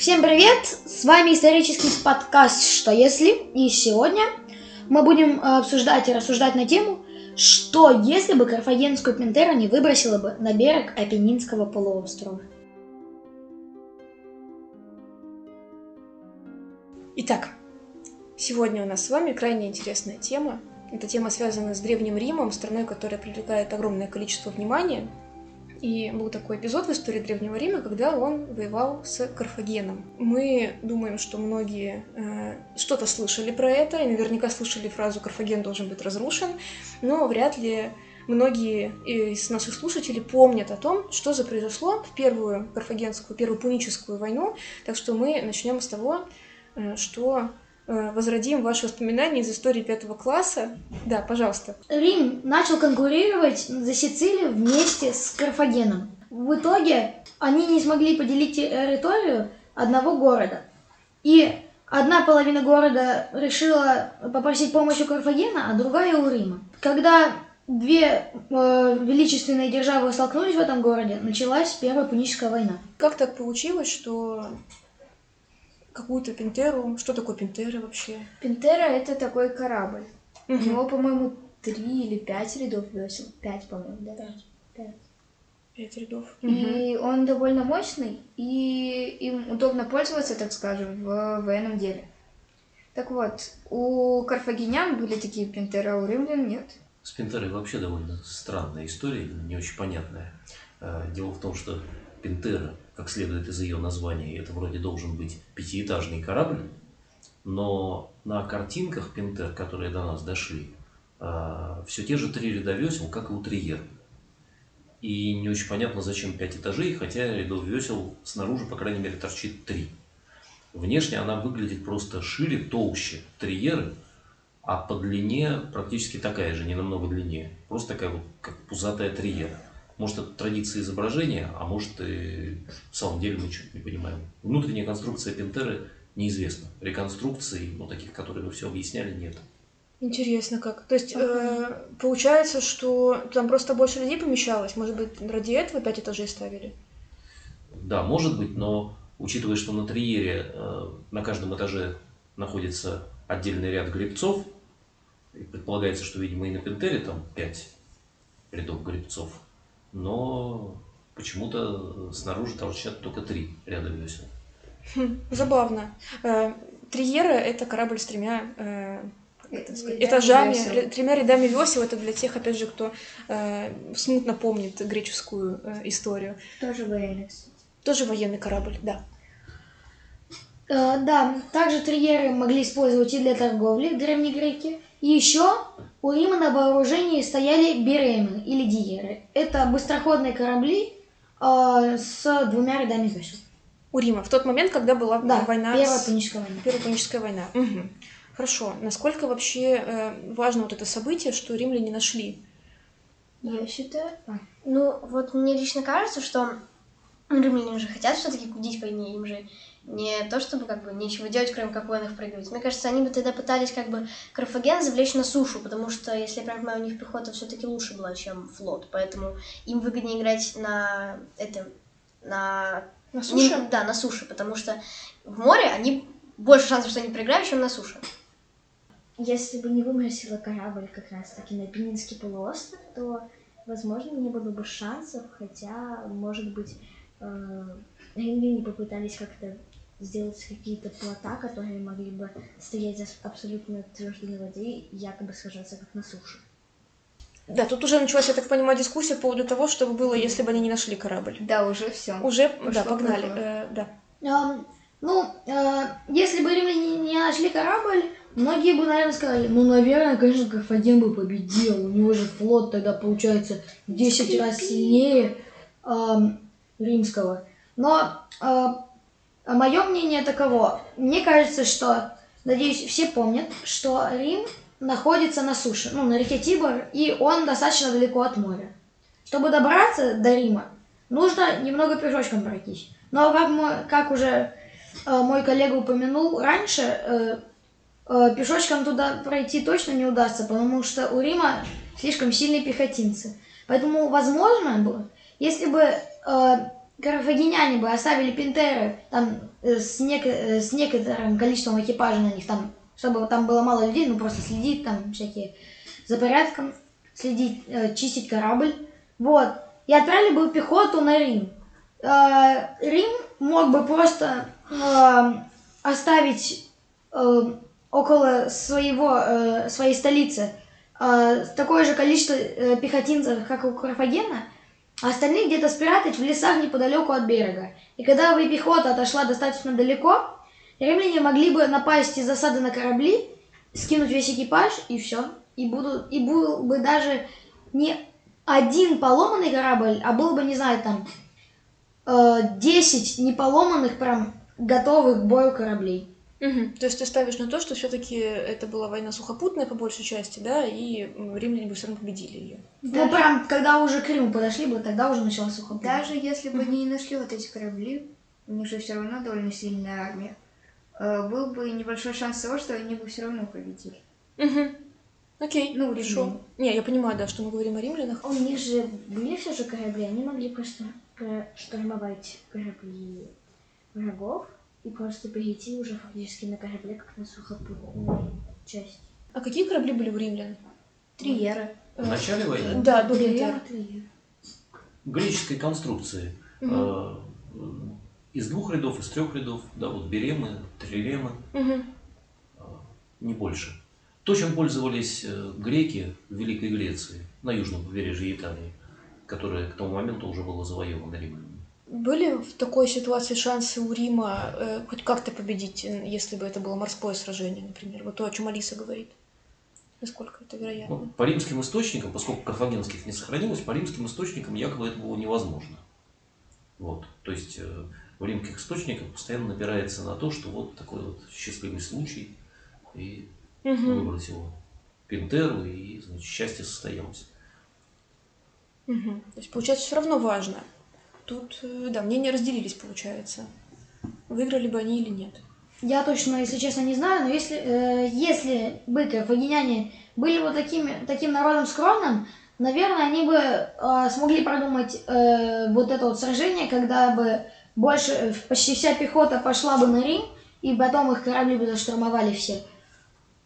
Всем привет! С вами исторический подкаст «Что если?» И сегодня мы будем э, обсуждать и рассуждать на тему «Что если бы карфагенскую Пентеру не выбросила бы на берег Апеннинского полуострова?» Итак, сегодня у нас с вами крайне интересная тема. Эта тема связана с Древним Римом, страной, которая привлекает огромное количество внимания – и был такой эпизод в истории Древнего Рима, когда он воевал с Карфагеном. Мы думаем, что многие э, что-то слышали про это, и наверняка слышали фразу «Карфаген должен быть разрушен», но вряд ли многие из наших слушателей помнят о том, что же произошло в первую карфагенскую, первую пуническую войну. Так что мы начнем с того, э, что возродим ваши воспоминания из истории пятого класса. Да, пожалуйста. Рим начал конкурировать за Сицилию вместе с Карфагеном. В итоге они не смогли поделить территорию одного города. И одна половина города решила попросить помощи у Карфагена, а другая у Рима. Когда две э, величественные державы столкнулись в этом городе, началась Первая Пуническая война. Как так получилось, что какую-то пинтеру. Что такое пинтера вообще? Пинтера это такой корабль. Угу. У него, по-моему, три или пять рядов весел. Пять, по-моему, да? Пять. Пять. Пять рядов. И угу. он довольно мощный, и им удобно пользоваться, так скажем, в военном деле. Так вот, у карфагенян были такие пинтеры, а у римлян нет. С пинтерой вообще довольно странная история, не очень понятная. Э, дело в том, что пинтера как следует из ее названия, это вроде должен быть пятиэтажный корабль, но на картинках Пинтер, которые до нас дошли, а, все те же три ряда весел, как и у Триер. И не очень понятно, зачем пять этажей, хотя рядов весел снаружи, по крайней мере, торчит три. Внешне она выглядит просто шире, толще Триеры, а по длине практически такая же, не намного длиннее. Просто такая вот, как пузатая Триера. Может, это традиция изображения, а может, и в самом деле мы что-то не понимаем. Внутренняя конструкция Пентеры неизвестна. Реконструкций, ну, таких, которые вы все объясняли, нет. Интересно как. То есть, э, получается, что там просто больше людей помещалось? Может быть, ради этого пять этажей ставили? Да, может быть, но учитывая, что на Триере э, на каждом этаже находится отдельный ряд гребцов, и предполагается, что, видимо, и на Пентере там пять рядов гребцов, но почему-то снаружи торчат только три ряда весел. Хм, забавно. Э, Триера — это корабль с тремя э, этажами, весел. тремя рядами весел. Это для тех, опять же, кто э, смутно помнит греческую э, историю. Тоже военный, Тоже военный корабль, да. Э, да, также триеры могли использовать и для торговли древние греки. И еще у Рима на вооружении стояли беремы или диеры. Это быстроходные корабли э, с двумя рядами весел. У Рима, в тот момент, когда была да, война. Первая с... Пуническая война. Первая Пуническая война. Угу. Хорошо. Насколько вообще э, важно вот это событие, что римляне нашли? Я считаю. А. Ну, вот мне лично кажется, что римляне же хотят все-таки кудить войне, им же не то, чтобы как бы нечего делать, кроме как воинов проигрывать. Мне кажется, они бы тогда пытались как бы Карфаген завлечь на сушу, потому что, если я правильно понимаю, у них пехота все-таки лучше была, чем флот, поэтому им выгоднее играть на этом, на... На суше? Не, да, на суше, потому что в море они больше шансов, что они проиграют, чем на суше. Если бы не выбросила корабль как раз-таки на Пенинский полуостров, то, возможно, не было бы шансов, хотя, может быть, э, римляне попытались как-то сделать какие-то плота, которые могли бы стоять абсолютно твердой на воде и якобы сажаться как на суше. Да, тут уже началась, я так понимаю, дискуссия по поводу того, что бы было, если бы они не нашли корабль. Да, уже все. Уже, Пошло да, погнали. Э, да. Um, ну, э, если бы римляне не нашли корабль, многие бы, наверное, сказали, ну, наверное, конечно, Карфаген бы победил. У него же флот тогда, получается, в 10 раз сильнее э, римского. Но э, а мое мнение таково. Мне кажется, что, надеюсь, все помнят, что Рим находится на суше, ну, на реке Тибр, и он достаточно далеко от моря. Чтобы добраться до Рима, нужно немного пешочком пройтись. Но как, мой, как уже э, мой коллега упомянул раньше, э, э, пешочком туда пройти точно не удастся, потому что у Рима слишком сильные пехотинцы. Поэтому, возможно, если бы э, карфагеняне бы оставили пинтеры там э, с, нек- э, с некоторым количеством экипажа на них, там, чтобы там было мало людей, ну просто следить там всякие за порядком, следить, э, чистить корабль, вот, и отправили бы пехоту на Рим. Э, Рим мог бы просто э, оставить э, около своего, э, своей столицы э, такое же количество э, пехотинцев, как у Карфагена, а остальных где-то спрятать в лесах неподалеку от берега. И когда бы пехота отошла достаточно далеко, римляне могли бы напасть из засады на корабли, скинуть весь экипаж и все. И, будут, и был бы даже не один поломанный корабль, а было бы, не знаю, там э, 10 неполоманных, прям готовых к бою кораблей. Мгм. То есть ты ставишь на то, что все-таки это была война сухопутная по большей части, да, и римляне бы все равно победили ее. Ну, прям, когда уже к Риму подошли бы, тогда уже началась сухопутная. Даже если бы они не нашли вот эти корабли, у них же все равно довольно сильная армия, э, был бы небольшой шанс того, что они бы все равно победили. Угу. Окей, Ну, хорошо. римляне. Не, я понимаю, да, что мы говорим о римлянах. У них же были все же корабли, они могли просто штурмовать корабли врагов и просто перейти уже фактически на корабле, как на сухопутную часть. А какие корабли были у римлян? Триера. В начале войны Да, до Триер, Пинтер. триер. греческой конструкции э, из двух рядов, из трех рядов, да, вот беремы, трилемы, Мгм. не больше. То, чем пользовались э, греки в Великой Греции, на южном побережье Италии, которое к тому моменту уже было завоевано римлянами. Были в такой ситуации шансы у Рима э, хоть как-то победить, м, если бы это было морское сражение, например? Вот то, о чем Алиса говорит. Насколько это вероятно? Ну, по римским источникам, поскольку карфагенских не сохранилось, по римским источникам якобы это было невозможно. Вот. То есть э, в римских источниках постоянно напирается на то, что вот такой вот счастливый случай, и Мгм. выбросил Пинтеру, и значит, счастье состоялось. Мгм. То есть, получается, все равно важно. Тут, э, да, мнения разделились, получается. Выиграли бы они или нет. Я точно, если честно, не знаю, но если, э, если бы карфагеняне были вот такими, таким народом скромным, наверное, они бы э, смогли продумать э, вот это вот сражение, когда бы больше, э, почти вся пехота пошла бы на Рим, и потом их корабли бы заштурмовали все,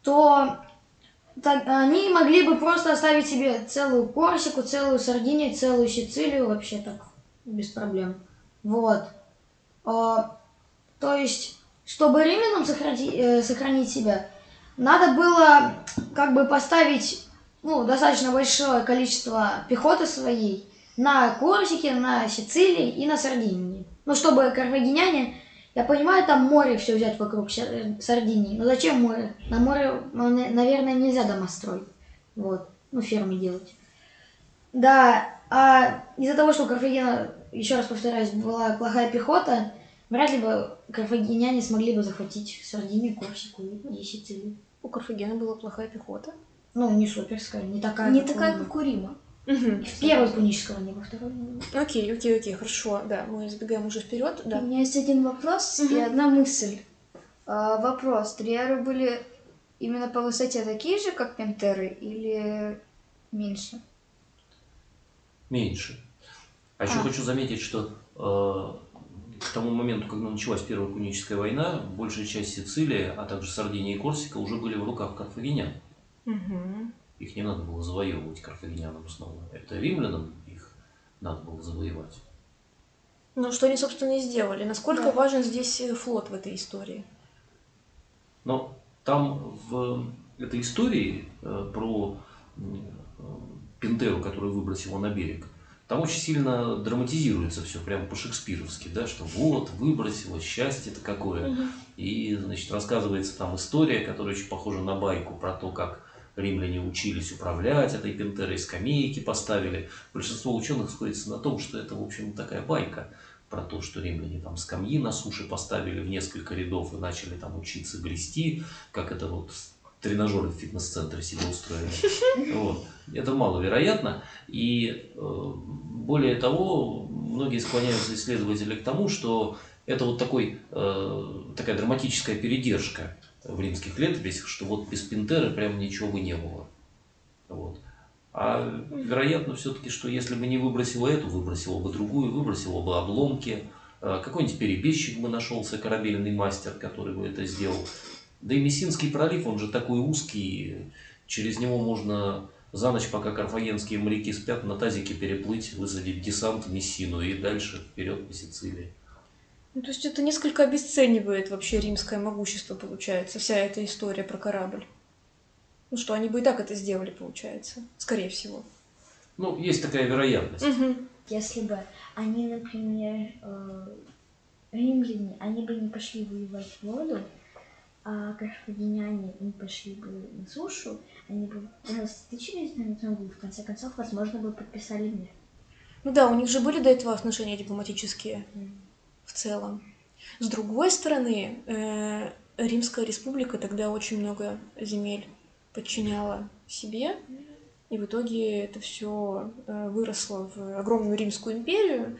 то так, они могли бы просто оставить себе целую Корсику, целую Сардинию, целую Сицилию, вообще так, без проблем. Вот. А, то есть, чтобы римлянам сохрани- э, сохранить себя, надо было как бы поставить ну, достаточно большое количество пехоты своей на Корсике, на Сицилии и на Сардинии. Ну, чтобы карфагеняне, я понимаю, там море все взять вокруг Сар- Сардинии, но зачем море? На море, ну, на- наверное, нельзя дома строить. Вот, ну, фермы делать. Да, а из-за того, что у Карфагена, еще раз повторяюсь, была плохая пехота, вряд ли бы карфагеняне смогли бы захватить Сардинию, Корсику и Сицилию. У Карфагена была плохая пехота. Ну, не суперская, не такая, Не как у- такая, как у Рима. Мгм. В первой пунического не во второй. Окей, окей, окей, хорошо, да, мы забегаем уже вперед, У да. меня есть один вопрос и одна мысль. А, вопрос. Триеры были именно по высоте такие же, как пентеры, или меньше? Меньше. А еще А. хочу заметить, что э, к тому моменту, когда началась Первая Пуническая война, большая часть Сицилии, а также Сардиния и Корсика уже были в руках карфагенян. Мгм. Их не надо было завоевывать карфагенянам снова. Это римлянам их надо было завоевать. Ну, что они, собственно, и сделали. Насколько Да. важен здесь э, флот в этой истории? Но там в этой истории э, про Пинтеру, которую выбросила на берег, там очень сильно драматизируется все, прям по-шекспировски, да, что вот, выбросила, счастье-то какое. И, значит, рассказывается там история, которая очень похожа на байку про то, как римляне учились управлять этой пентерой, скамейки поставили. Большинство ученых сходится на том, что это, в общем, такая байка про то, что римляне там скамьи на суше поставили в несколько рядов и начали там учиться грести, как это вот тренажеры в фитнес-центре себе устроили. Вот. Это маловероятно. И э, более того, многие склоняются исследователи к тому, что это вот такой, э, такая драматическая передержка в римских летописях, что вот без Пинтеры прям ничего бы не было. Вот. А вероятно все-таки, что если бы не выбросило эту, выбросило бы другую, выбросило бы обломки, э, какой-нибудь перебежчик бы нашелся, корабельный мастер, который бы это сделал. Да и Мессинский пролив, он же такой узкий, через него можно за ночь, пока карфагенские моряки спят, на тазике переплыть, высадить десант в Мессину и дальше вперед по Сицилии. Ну, то есть это несколько обесценивает вообще римское могущество, получается, вся эта история про корабль. Ну что, они бы и так это сделали, получается, скорее всего. Ну, есть такая вероятность. Угу. Если бы они, например, э, римляне, они бы не пошли воевать в воду, а карфагеняне не пошли бы на сушу, они бы растычились на ногу, в конце концов, возможно, бы подписали мир. Ну да, у них же были до этого отношения дипломатические в целом. С другой стороны, э, Римская республика тогда очень много земель подчиняла себе, и в итоге это все выросло в огромную Римскую империю,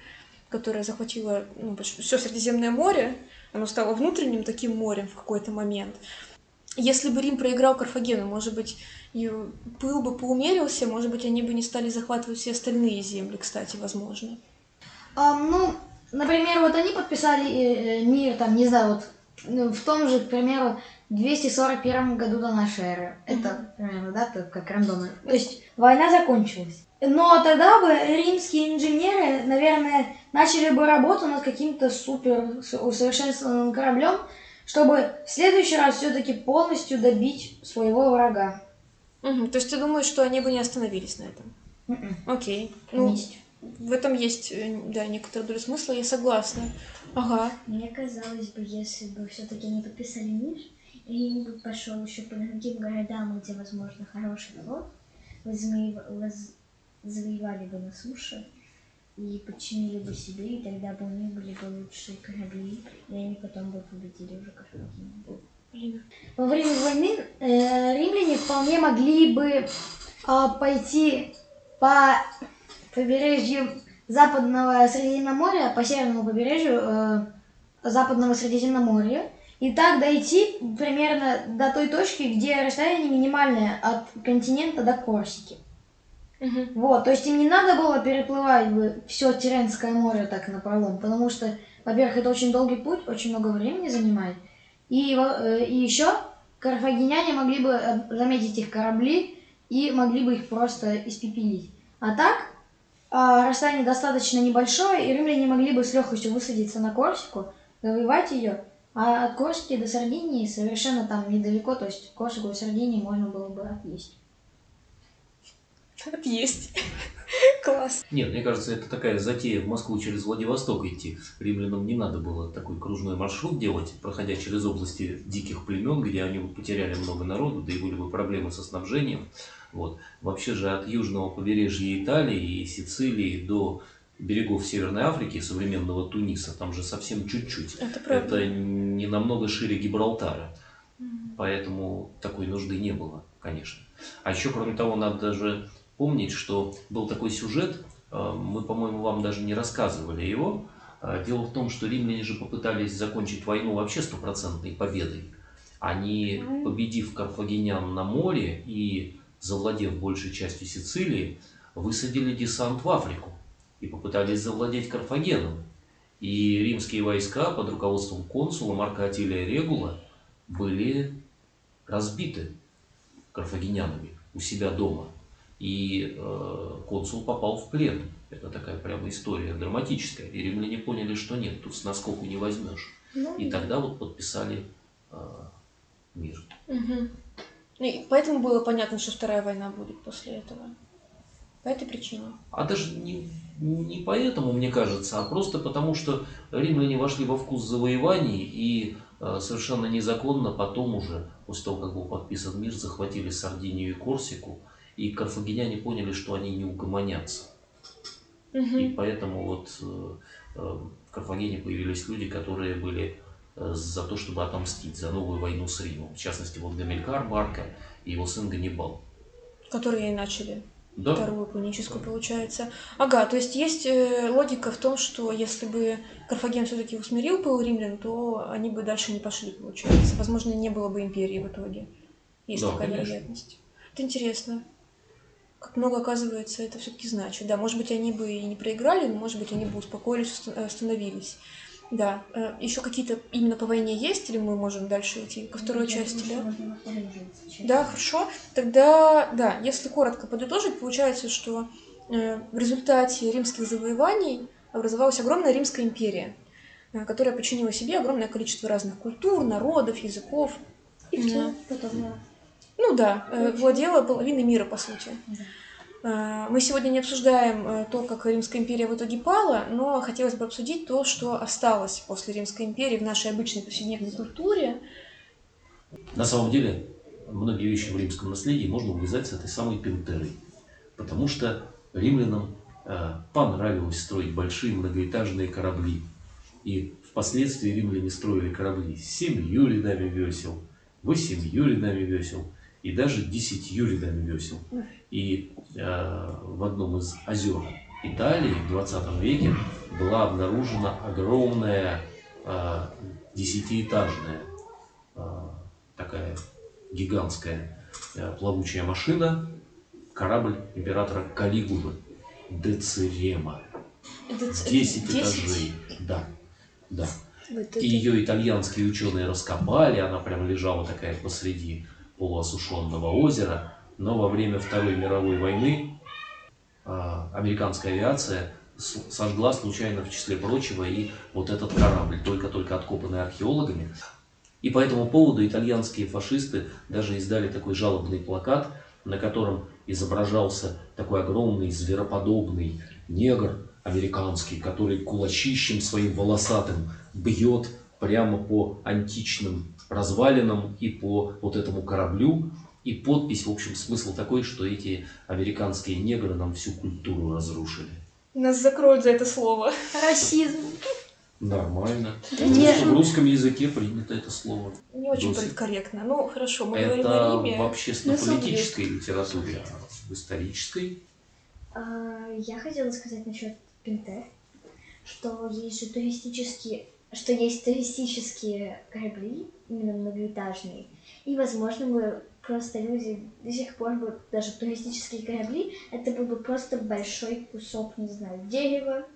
которая захватила ну, все Средиземное море, оно стало внутренним таким морем в какой-то момент. Если бы Рим проиграл Карфагену, может быть, пыл бы поумерился, может быть, они бы не стали захватывать все остальные земли, кстати, возможно. А, ну, например, вот они подписали э, э, мир, там, не знаю, вот ну, в том же, к примеру, 241 году до нашей эры. Это примерно дата, как рандомно. То есть война закончилась. Но тогда бы римские инженеры, наверное, начали бы работу над каким-то супер усовершенствованным кораблем, чтобы в следующий раз все-таки полностью добить своего врага. Угу. То есть ты думаешь, что они бы не остановились на этом? М-м. Окей. Ну, Есть. в этом есть, э, да, некоторая доля смысла, я согласна. Ага. Мне казалось бы, если бы все-таки они подписали мир, Рим бы пошел еще по другим городам, где, возможно, хороший флот, возмеив- воз- завоевали бы на суше и подчинили бы себе, и тогда бы у них были бы лучшие корабли, и они потом бы победили уже Карфагену. Во время войны э, римляне вполне могли бы а, пойти по побережью западного Средиземноморья, по северному побережью э, западного Средиземноморья, и так дойти примерно до той точки, где расстояние минимальное от континента до Корсики. Мгм. Вот, то есть им не надо было переплывать все Тиренское море так напролом, потому что, во-первых, это очень долгий путь, очень много времени занимает, и, э, и еще карфагеняне могли бы э, заметить их корабли и могли бы их просто испепелить. А так, а, расстояние достаточно небольшое, и римляне могли бы с легкостью высадиться на Корсику, завоевать ее, а от Корсики до Сардинии совершенно там недалеко, то есть Корсику и Сардинии можно было бы отъесть. Есть. Класс. Нет, мне кажется, это такая затея в Москву через Владивосток идти. Римлянам не надо было такой кружной маршрут делать, проходя через области диких племен, где они бы потеряли много народу, да и были бы проблемы со снабжением. Вот. Вообще же от южного побережья Италии и Сицилии до берегов Северной Африки, современного Туниса, там же совсем чуть-чуть. Это правда. Это не намного шире Гибралтара. Поэтому такой нужды не было, конечно. А еще, кроме того, надо даже помнить, что был такой сюжет, э, мы, по-моему, вам даже не рассказывали его. Э, Дело в том, что римляне же попытались закончить войну вообще стопроцентной победой. Они, победив карфагенян на море и завладев большей частью Сицилии, высадили десант в Африку и попытались завладеть Карфагеном. И римские войска под руководством консула Марка Атилия Регула были разбиты карфагенянами у себя дома. И э, консул попал в плен. Это такая прямо история драматическая. И римляне поняли, что нет, тут с наскоку не возьмешь. И тогда вот подписали э, мир. Мгм. И поэтому было понятно, что вторая война будет после этого. По этой причине. А даже не, не поэтому, мне кажется, а просто потому, что римляне вошли во вкус завоеваний и э, совершенно незаконно потом уже, после того, как был подписан мир, захватили Сардинию и Корсику, и карфагеняне поняли, что они не угомонятся. И Мгм. поэтому вот э, э, в Карфагене появились люди, которые были э, за то, чтобы отомстить за новую войну с Римом. В частности, вот Гамилькар Барка и его сын Ганнибал. Которые и начали Да, вторую пуническую, получается. Ага, то есть есть э, логика в том, что если бы Карфаген все-таки усмирил пыл римлян, то они бы дальше не пошли, получается. Возможно, не было бы империи в итоге. Есть Да, такая конечно. вероятность. Это интересно. Как много, оказывается, это все-таки значит. Да, может быть, они бы и не проиграли, но, может быть, они бы успокоились, остановились. Да, еще какие-то именно по войне есть, или мы можем дальше идти ко второй части, да? Можно во второй части. Да, хорошо. Тогда, да, если коротко подытожить, получается, что э, в результате римских завоеваний образовалась огромная Римская империя, э, которая подчинила себе огромное количество разных культур, народов, языков. И все, Мгм. потом да. Ну да, э, владела половиной мира, по сути. Э, Мы сегодня не обсуждаем э, то, как Римская империя в итоге пала, но хотелось бы обсудить то, что осталось после Римской империи в нашей обычной повседневной культуре. На самом деле, многие вещи в римском наследии можно увязать с этой самой Пентерой. Потому что римлянам понравилось строить большие многоэтажные корабли. И впоследствии римляне строили корабли с семью рядами весел, восемью рядами весел и даже десятью рядами весел. И э, в одном из озер Италии в 20 веке была обнаружена огромная э, десятиэтажная э, такая гигантская э, плавучая машина, корабль императора Калигулы, Децирема. Это ц- 10 10? этажей. Да, да. Вот И это- ее итальянские ученые раскопали, она прям лежала такая посреди полуосушенного озера. Но во время Второй мировой войны а, американская авиация сожгла случайно, в числе прочего, и вот этот корабль, только-только откопанный археологами. И по этому поводу итальянские фашисты даже издали такой жалобный плакат, на котором изображался такой огромный звероподобный негр американский, который кулачищем своим волосатым бьет прямо по античным развалинам и по вот этому кораблю. И подпись, в общем, смысл такой, что эти американские негры нам всю культуру разрушили. Нас закроют за это слово. Расизм. Нормально. Да В нет. русском- В русском языке принято это слово. Не очень политкорректно. Ну, хорошо, мы говорим Это о Риме. в общественно-политической литературе, а в исторической А, Я хотела сказать насчет Пинтер, что есть же туристические, что есть туристические корабли, именно многоэтажные, и, возможно, мы просто люди до сих пор бы даже туристические корабли, это был бы просто большой кусок, не знаю, дерева,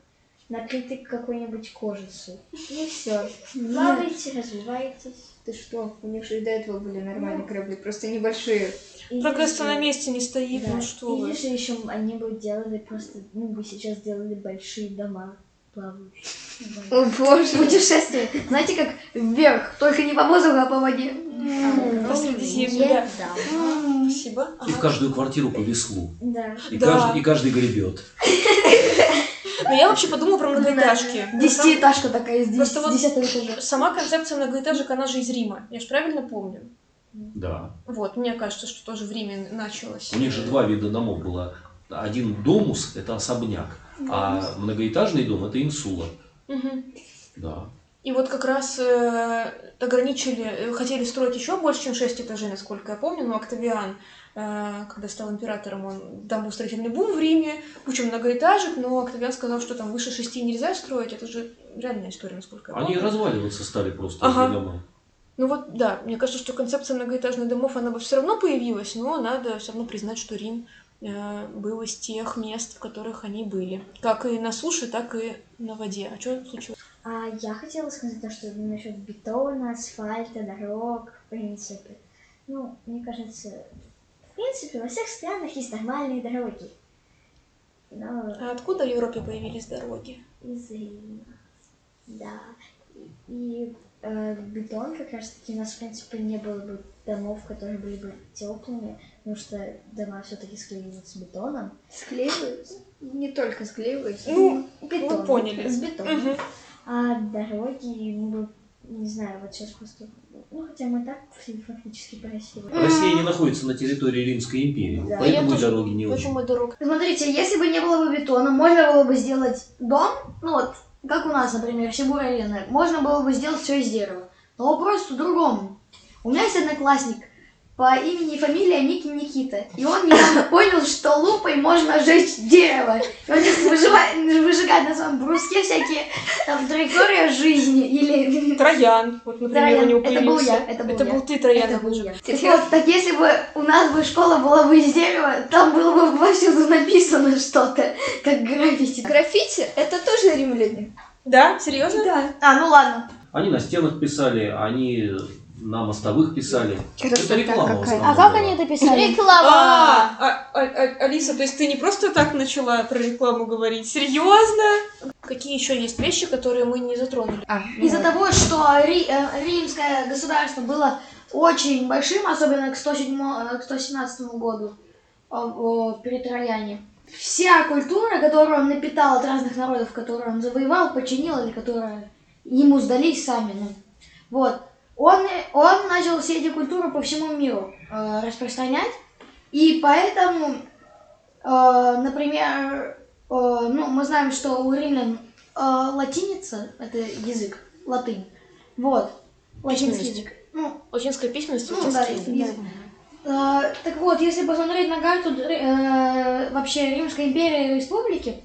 накрытый какой-нибудь кожицей. И все. Плавайте, развивайтесь. Ты что? У них же и до этого были нормальные корабли, просто небольшие. Или Прогресс же- на месте не стоит, Да. ну что вы. Или же еще они бы делали просто, ну бы сейчас делали большие дома плавающие. О боже! Путешествие. Знаете, как вверх. Только не по воздуху, а по воде. Да. Спасибо. и в каждую квартиру по веслу. Да. И, каждый, и каждый гребет. Но я вообще подумала про многоэтажки. Десятиэтажка такая из Просто вот-. Сама концепция многоэтажек, она же из Рима. Я же правильно помню? Да. Вот, мне кажется, что тоже в Риме началось. У них же два вида домов было. Один домус – это особняк, а многоэтажный дом – это инсула. Мгм. Да. И вот как раз э, ограничили, э, хотели строить еще больше, чем 6 этажей, насколько я помню, но Октавиан, э, когда стал императором, он, там был строительный бум в Риме, куча многоэтажек, но Октавиан сказал, что там выше шести нельзя строить, это же реальная история, насколько я Они помню. разваливаться стали просто, Ага. эти дома. Ну вот, да, мне кажется, что концепция многоэтажных домов, она бы все равно появилась, но надо все равно признать, что Рим был из тех мест, в которых они были. Как и на суше, так и на воде. А что случилось? А я хотела сказать то, что насчет бетона, асфальта, дорог, в принципе. Ну, мне кажется, в принципе, во всех странах есть нормальные дороги. Но А откуда в Европе появились дороги? из Рима. Да. И, э, бетон как раз таки у нас, в принципе, не было бы домов, которые были бы теплыми, потому что дома все-таки склеиваются бетоном. Склеиваются? Не только склеиваются. Ну, Бетон. поняли. С бетоном. Мгм. А дороги, ну, бы, не знаю, вот сейчас просто... Ну, хотя мы так фактически по России. Россия не находится на территории Римской империи, Да. поэтому тоже- дороги не очень. Почему дорог? Смотрите, если бы не было бы бетона, можно было бы сделать дом, ну вот, как у нас, например, Сибура Арена, можно было бы сделать все из дерева. Но вопрос в другом. У меня есть одноклассник, по имени и фамилии Ники Никита. И он недавно понял, что лупой можно сжечь дерево. И он выживает- выжигает на своем бруске всякие там траектории жизни или... Троян, вот, например, Троян. у него Это был появился. я, это был я. ты, Троян. Это был я. Так вот, так если бы у нас бы школа была бы из дерева, там было бы повсюду написано что-то, как граффити. Граффити — это тоже римляне. Да? Серьезно? Да. А, ну ладно. Они на стенах писали, они на мостовых писали. Это реклама какая. А как была. они это писали? Реклама! А, а, а, а, Алиса, то есть ты не просто так начала про рекламу говорить? Серьезно? Какие еще есть вещи, которые мы не затронули? А, Из-за ну того, что Ри- э, римское государство было очень большим, особенно к 107, э, к 117 году э, при Трояне, вся культура, которую он напитал от разных народов, которые он завоевал, починил или которые ему сдались сами, ну, вот, он, он начал все эти культуры по всему миру э, распространять, и поэтому, э, например, э, ну, мы знаем, что у римлян э, латиница — это язык, латынь, вот, латинский язык. Ну, Латинская письменность, ну, да, язык. язык. А, так вот, если посмотреть на карту э, вообще Римской империи и республики,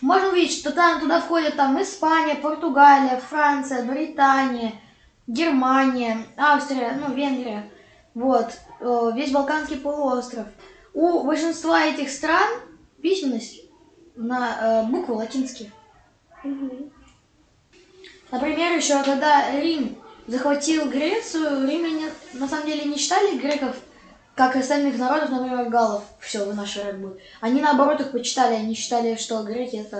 можно увидеть, что там туда входят там Испания, Португалия, Франция, Британия, Германия, Австрия, ну, Венгрия, вот, э, весь Балканский полуостров. У большинства этих стран письменность на э, буквы латинские. Например, еще когда Рим захватил Грецию, римляне на самом деле не считали греков как остальных народов, например, галлов, все, вы наши рабы. Они наоборот их почитали, они считали, что греки это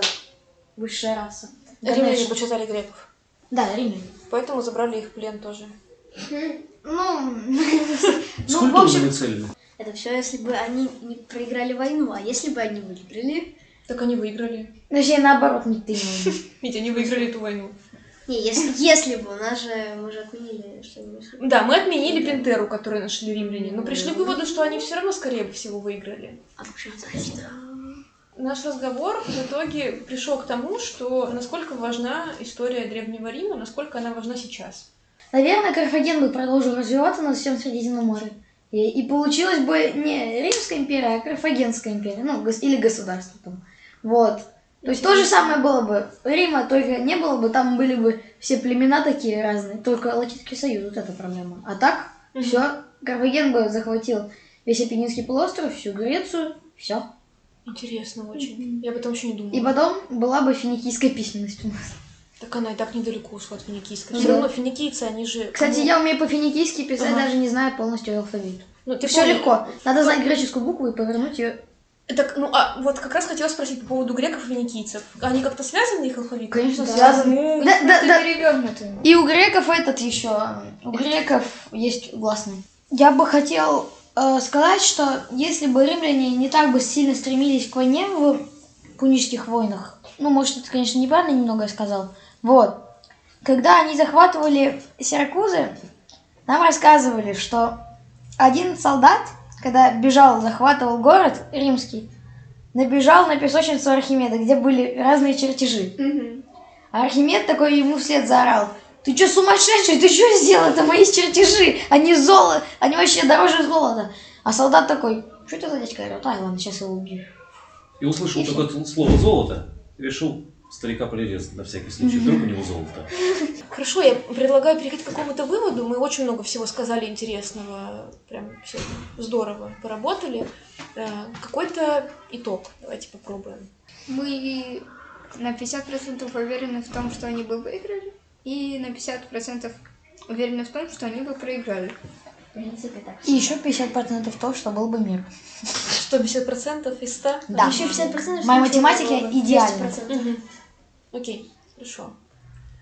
высшая раса. Римляне почитали греков. Да, римляне. Поэтому забрали их в плен тоже. Ну, ну, в общем, целями. Это все, если бы они не проиграли войну, а если бы они выиграли? Так они выиграли. точнее, наоборот, не ты. Ведь они выиграли эту войну. Не, если, если бы, у нас же, мы же отменили что-нибудь. Да, мы отменили Пентеру, которую нашли римляне, но пришли к выводу, что они все равно, скорее всего, выиграли. А почему? Наш разговор в итоге пришел к тому, что насколько важна история Древнего Рима, насколько она важна сейчас. Наверное, Карфаген бы продолжил развиваться на всем Средиземном море. И, и получилась бы не Римская империя, а Карфагенская империя. Ну, гос- или государство там. Вот. То есть то же самое было бы. Рима только не было бы, там были бы все племена такие разные. Только Латинский Союз, вот эта проблема. А так, Мгм. все. Карфаген бы захватил весь Апеннинский полуостров, всю Грецию, все. Интересно очень. Я об этом еще не думала. И потом была бы финикийская письменность у нас. Так она и так недалеко ушла от финикийской. Ну Все да. равно финикийцы, они же... Кстати, кому- я умею по-финикийски писать, Ага. даже не знаю полностью алфавит. Ну, ты Все понял. легко. Надо знать греческую букву и повернуть ее. Так, ну, а вот как раз хотела спросить по поводу греков и финикийцев. Они как-то связаны, их алфавит? Конечно, Да. связаны. Ну, Да, да, да. И у греков этот еще. У греков есть гласный. Я бы хотел сказать, что если бы римляне не так бы сильно стремились к войне в пунических войнах, ну, может, это, конечно, неправильно немного я сказал. Вот. Когда они захватывали Сиракузы, нам рассказывали, что один солдат, когда бежал, захватывал город римский, набежал на песочницу Архимеда, где были разные чертежи. А Архимед такой ему вслед заорал. Ты что, сумасшедший? Ты что сделал? Это мои чертежи. Они золото. Они вообще дороже золота. А солдат такой, что это за дядька орёт? Ай, ладно, сейчас его убью. И услышал И такое слово «золото», решил старика прирезать на всякий случай. Вдруг у него золото. Хорошо, я предлагаю перейти к какому-то выводу. Мы очень много всего сказали интересного. Прям все здорово поработали. Э, Какой-то итог. Давайте попробуем. Мы на 50% уверены в том, что они бы выиграли, и на 50% уверены в том, что они бы проиграли. В принципе, так. И еще 50% то, что был бы мир. Что, 50% из 100? Да. Еще 50% Моя математика идеальна. 10%. Мгм. Окей, хорошо.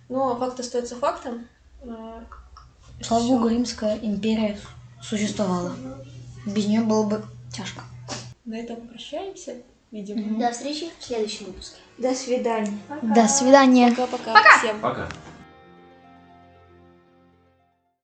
Но факт остается фактом. Э, Слава богу, Римская империя существовала. Без нее было бы тяжко. На этом прощаемся, видимо. До встречи в следующем выпуске. До свидания. До свидания. Пока-пока. всем. Пока.